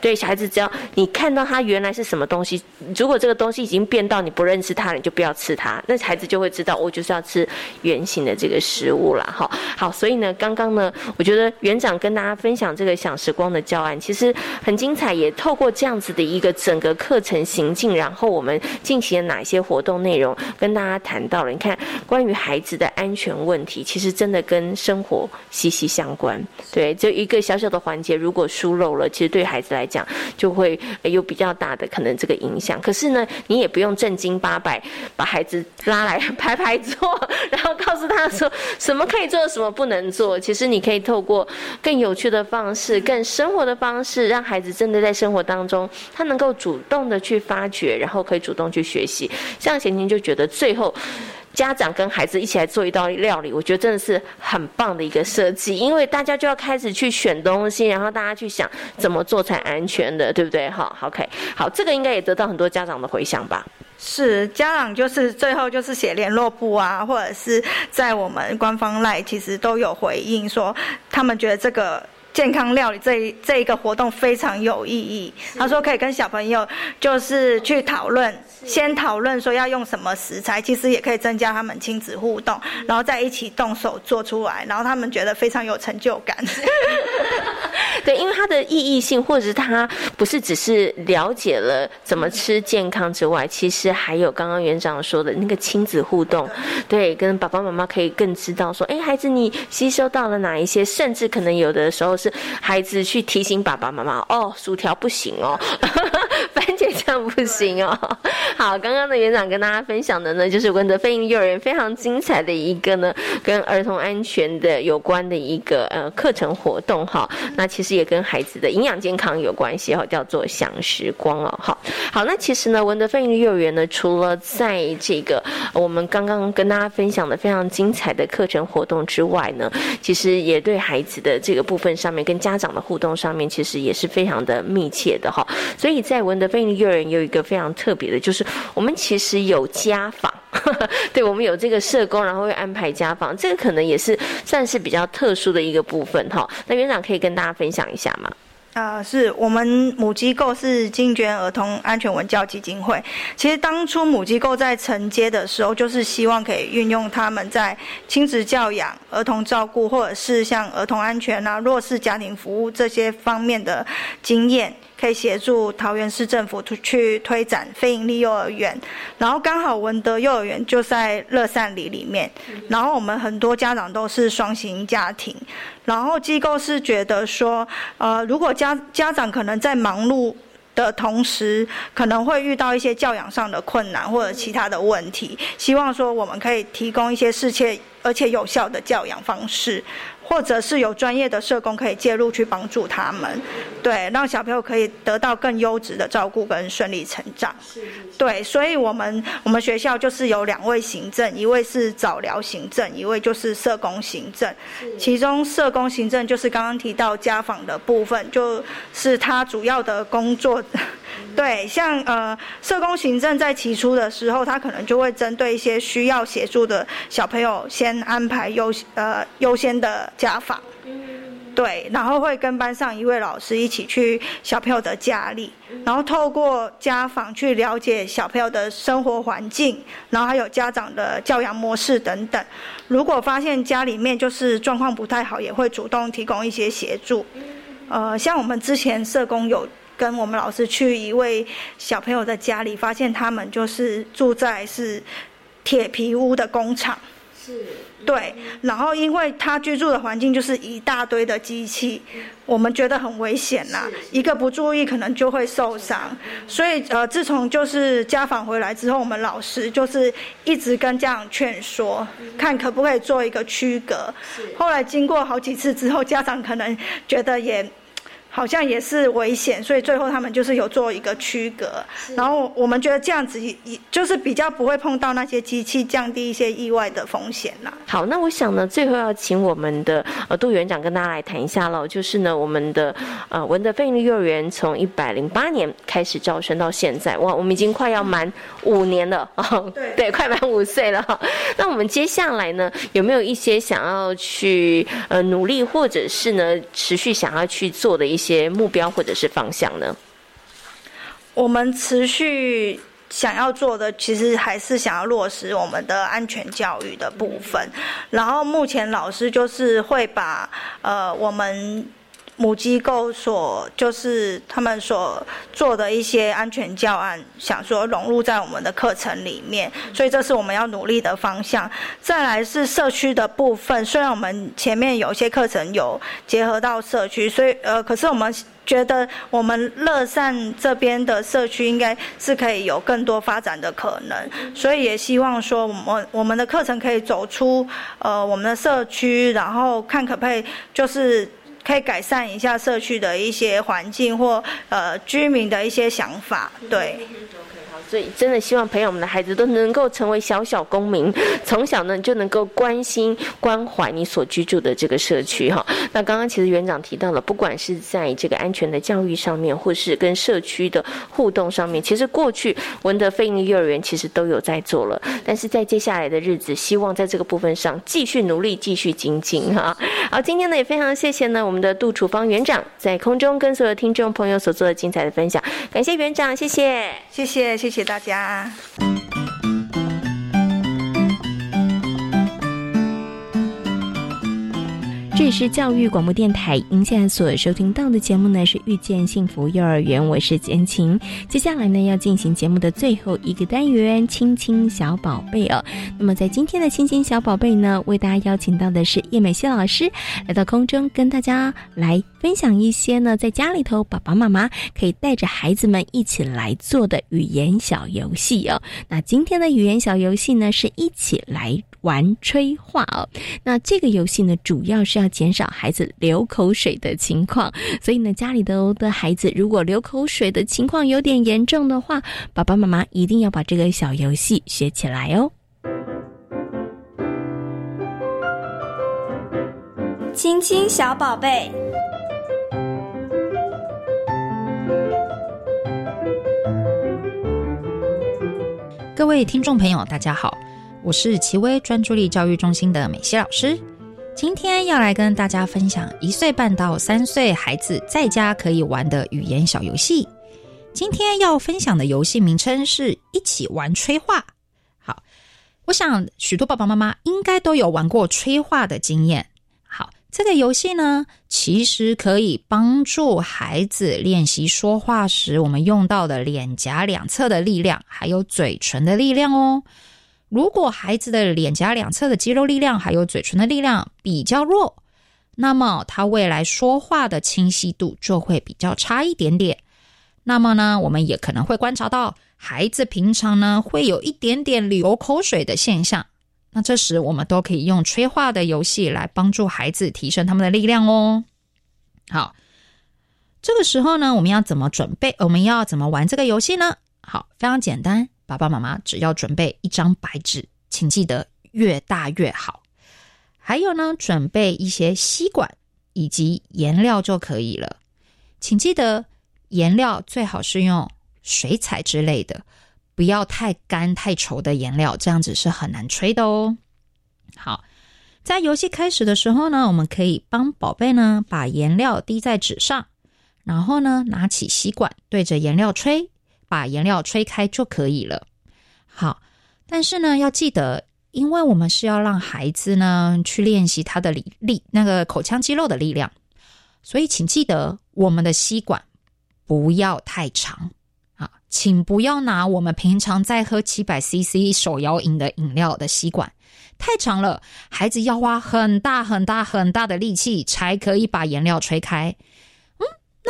对小孩子，只要你看到它原来是什么东西，如果这个东西已经变到你不认识它了，你就不要吃它。那孩子就会知道，我就是要吃圆形的这个食物了。哈，好，所以呢，刚刚呢，我觉得园长跟大家分享这个想时光的教案，其实很精彩，也透过这样子的一个整个课程行进，然后我们进行了哪些活动内容，跟大家谈到了。你看，关于孩子的安全。问题其实真的跟生活息息相关，对，就一个小小的环节，如果疏漏了，其实对孩子来讲就会有比较大的可能这个影响。可是呢，你也不用正经八百把孩子拉来排排坐，然后告诉他说 什么可以做，什么不能做。其实你可以透过更有趣的方式、更生活的方式，让孩子真的在生活当中，他能够主动的去发掘，然后可以主动去学习。像贤婷就觉得最后。家长跟孩子一起来做一道料理，我觉得真的是很棒的一个设计，因为大家就要开始去选东西，然后大家去想怎么做才安全的，对不对？好，OK，好，这个应该也得到很多家长的回响吧？是，家长就是最后就是写联络簿啊，或者是在我们官方赖，其实都有回应说，他们觉得这个。健康料理这一这一个活动非常有意义。他说可以跟小朋友就是去讨论，先讨论说要用什么食材，其实也可以增加他们亲子互动，然后再一起动手做出来，然后他们觉得非常有成就感。对，因为它的意义性，或者是它不是只是了解了怎么吃健康之外，其实还有刚刚园长说的那个亲子互动，对，跟爸爸妈妈可以更知道说，哎，孩子你吸收到了哪一些，甚至可能有的时候是孩子去提醒爸爸妈妈，哦，薯条不行哦，番茄酱不行哦。好，刚刚的园长跟大家分享的呢，就是文德飞鹰幼儿园非常精彩的一个呢，跟儿童安全的有关的一个呃课程活动哈。那其实也跟孩子的营养健康有关系哈，叫做享时光哦。好，好，那其实呢，文德飞鹰幼儿园呢，除了在这个我们刚刚跟大家分享的非常精彩的课程活动之外呢，其实也对孩子的这个部分上面，跟家长的互动上面，其实也是非常的密切的哈。所以在文德飞鹰幼儿园有一个非常特别的，就是我们其实有家访，对我们有这个社工，然后会安排家访，这个可能也是算是比较特殊的一个部分哈。那园长可以跟大家分享一下吗？啊，是我们母机构是金娟儿童安全文教基金会。其实当初母机构在承接的时候，就是希望可以运用他们在亲子教养、儿童照顾，或者是像儿童安全啊、弱势家庭服务这些方面的经验。可以协助桃园市政府去推展非营利幼儿园，然后刚好文德幼儿园就在乐善里里面，然后我们很多家长都是双薪家庭，然后机构是觉得说，呃，如果家家长可能在忙碌的同时，可能会遇到一些教养上的困难或者其他的问题，希望说我们可以提供一些适切而且有效的教养方式。或者是有专业的社工可以介入去帮助他们，对，让小朋友可以得到更优质的照顾跟顺利成长。对，所以我们我们学校就是有两位行政，一位是早疗行政，一位就是社工行政。其中社工行政就是刚刚提到家访的部分，就是他主要的工作。对，像呃，社工行政在起初的时候，他可能就会针对一些需要协助的小朋友，先安排优呃优先的家访。对，然后会跟班上一位老师一起去小朋友的家里，然后透过家访去了解小朋友的生活环境，然后还有家长的教养模式等等。如果发现家里面就是状况不太好，也会主动提供一些协助。呃，像我们之前社工有。跟我们老师去一位小朋友的家里，发现他们就是住在是铁皮屋的工厂，是，对。然后因为他居住的环境就是一大堆的机器，我们觉得很危险呐，一个不注意可能就会受伤。所以呃，自从就是家访回来之后，我们老师就是一直跟家长劝说，看可不可以做一个区隔。后来经过好几次之后，家长可能觉得也。好像也是危险，所以最后他们就是有做一个区隔。然后我们觉得这样子，也就是比较不会碰到那些机器，降低一些意外的风险啦。好，那我想呢，最后要请我们的呃杜园长跟大家来谈一下喽。就是呢，我们的呃文德飞利幼儿园从一百零八年开始招生到现在，哇，我们已经快要满五年了 哦，对对，快满五岁了哈。那我们接下来呢，有没有一些想要去呃努力，或者是呢持续想要去做的一些？些目标或者是方向呢？我们持续想要做的，其实还是想要落实我们的安全教育的部分。然后目前老师就是会把呃我们。母机构所就是他们所做的一些安全教案，想说融入在我们的课程里面，所以这是我们要努力的方向。再来是社区的部分，虽然我们前面有些课程有结合到社区，所以呃，可是我们觉得我们乐善这边的社区应该是可以有更多发展的可能，所以也希望说我们我们的课程可以走出呃我们的社区，然后看可不可以就是。可以改善一下社区的一些环境或呃居民的一些想法，对。所以，真的希望培养我们的孩子都能够成为小小公民，从小呢就能够关心关怀你所居住的这个社区哈。那刚刚其实园长提到了，不管是在这个安全的教育上面，或是跟社区的互动上面，其实过去文德飞鹰幼儿园其实都有在做了。但是在接下来的日子，希望在这个部分上继续努力，继续精进哈。好，今天呢也非常谢谢呢我们。的杜楚芳园长在空中跟所有听众朋友所做的精彩的分享，感谢园长，谢谢，谢谢，谢谢谢谢大家。这里是教育广播电台，您现在所收听到的节目呢是遇见幸福幼儿园，我是简晴。接下来呢要进行节目的最后一个单元“亲亲小宝贝”哦。那么在今天的“亲亲小宝贝”呢，为大家邀请到的是叶美希老师来到空中，跟大家来分享一些呢在家里头爸爸妈妈可以带着孩子们一起来做的语言小游戏哦。那今天的语言小游戏呢是一起来。玩吹画哦，那这个游戏呢，主要是要减少孩子流口水的情况。所以呢，家里头的孩子如果流口水的情况有点严重的话，爸爸妈妈一定要把这个小游戏学起来哦。亲亲小宝贝，各位听众朋友，大家好。我是奇威专注力教育中心的美希老师，今天要来跟大家分享一岁半到三岁孩子在家可以玩的语言小游戏。今天要分享的游戏名称是一起玩催化。好，我想许多爸爸妈妈应该都有玩过催化的经验。好，这个游戏呢，其实可以帮助孩子练习说话时我们用到的脸颊两侧的力量，还有嘴唇的力量哦。如果孩子的脸颊两侧的肌肉力量还有嘴唇的力量比较弱，那么他未来说话的清晰度就会比较差一点点。那么呢，我们也可能会观察到孩子平常呢会有一点点流口水的现象。那这时我们都可以用催化的游戏来帮助孩子提升他们的力量哦。好，这个时候呢，我们要怎么准备？我们要怎么玩这个游戏呢？好，非常简单。爸爸妈妈只要准备一张白纸，请记得越大越好。还有呢，准备一些吸管以及颜料就可以了。请记得颜料最好是用水彩之类的，不要太干太稠的颜料，这样子是很难吹的哦。好，在游戏开始的时候呢，我们可以帮宝贝呢把颜料滴在纸上，然后呢拿起吸管对着颜料吹。把颜料吹开就可以了。好，但是呢，要记得，因为我们是要让孩子呢去练习他的力力那个口腔肌肉的力量，所以请记得我们的吸管不要太长啊，请不要拿我们平常在喝七百 CC 手摇饮的饮料的吸管，太长了，孩子要花很大很大很大的力气才可以把颜料吹开。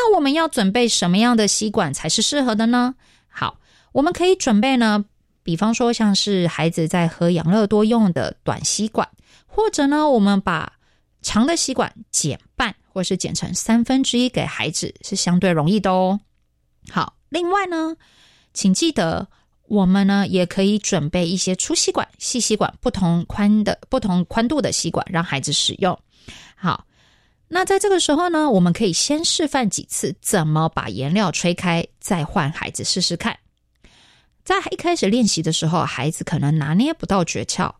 那我们要准备什么样的吸管才是适合的呢？好，我们可以准备呢，比方说像是孩子在喝养乐多用的短吸管，或者呢，我们把长的吸管减半，或是减成三分之一给孩子，是相对容易的哦。好，另外呢，请记得我们呢也可以准备一些粗吸管、细吸管，不同宽的、不同宽度的吸管，让孩子使用。好。那在这个时候呢，我们可以先示范几次怎么把颜料吹开，再换孩子试试看。在一开始练习的时候，孩子可能拿捏不到诀窍，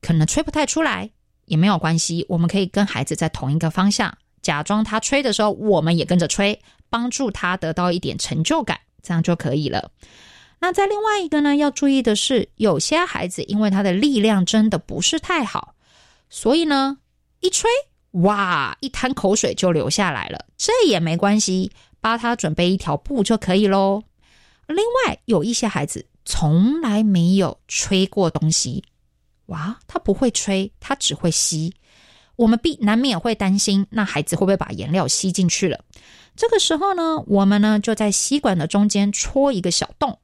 可能吹不太出来，也没有关系。我们可以跟孩子在同一个方向，假装他吹的时候，我们也跟着吹，帮助他得到一点成就感，这样就可以了。那在另外一个呢，要注意的是，有些孩子因为他的力量真的不是太好，所以呢，一吹。哇！一滩口水就流下来了，这也没关系，帮他准备一条布就可以喽。另外，有一些孩子从来没有吹过东西，哇，他不会吹，他只会吸。我们必难免会担心，那孩子会不会把颜料吸进去了？这个时候呢，我们呢就在吸管的中间戳一个小洞，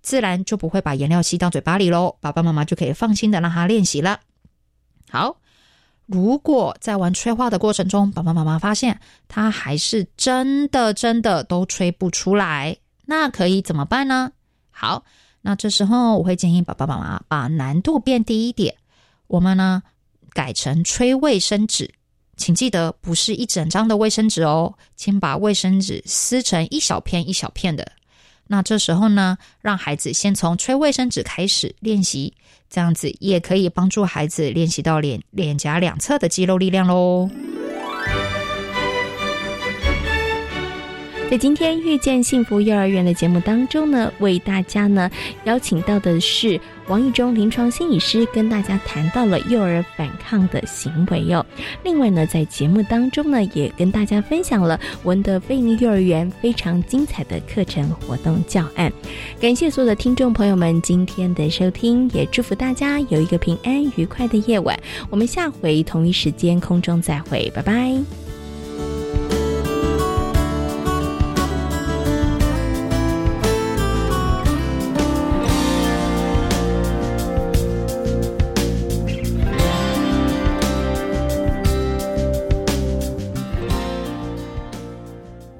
自然就不会把颜料吸到嘴巴里喽。爸爸妈妈就可以放心的让他练习了。好。如果在玩催化的过程中，爸爸妈妈发现他还是真的真的都吹不出来，那可以怎么办呢？好，那这时候我会建议爸爸妈妈把难度变低一点，我们呢改成吹卫生纸，请记得不是一整张的卫生纸哦，请把卫生纸撕成一小片一小片的。那这时候呢，让孩子先从吹卫生纸开始练习。这样子也可以帮助孩子练习到脸脸颊两侧的肌肉力量喽在今天遇见幸福幼儿园的节目当中呢为大家呢邀请到的是王玉忠临床心理师，跟大家谈到了幼儿反抗的行为哟。另外呢，在节目当中呢，也跟大家分享了文德菲尼幼儿园非常精彩的课程活动教案。感谢所有的听众朋友们今天的收听，也祝福大家有一个平安愉快的夜晚。我们下回同一时间空中再会，拜拜。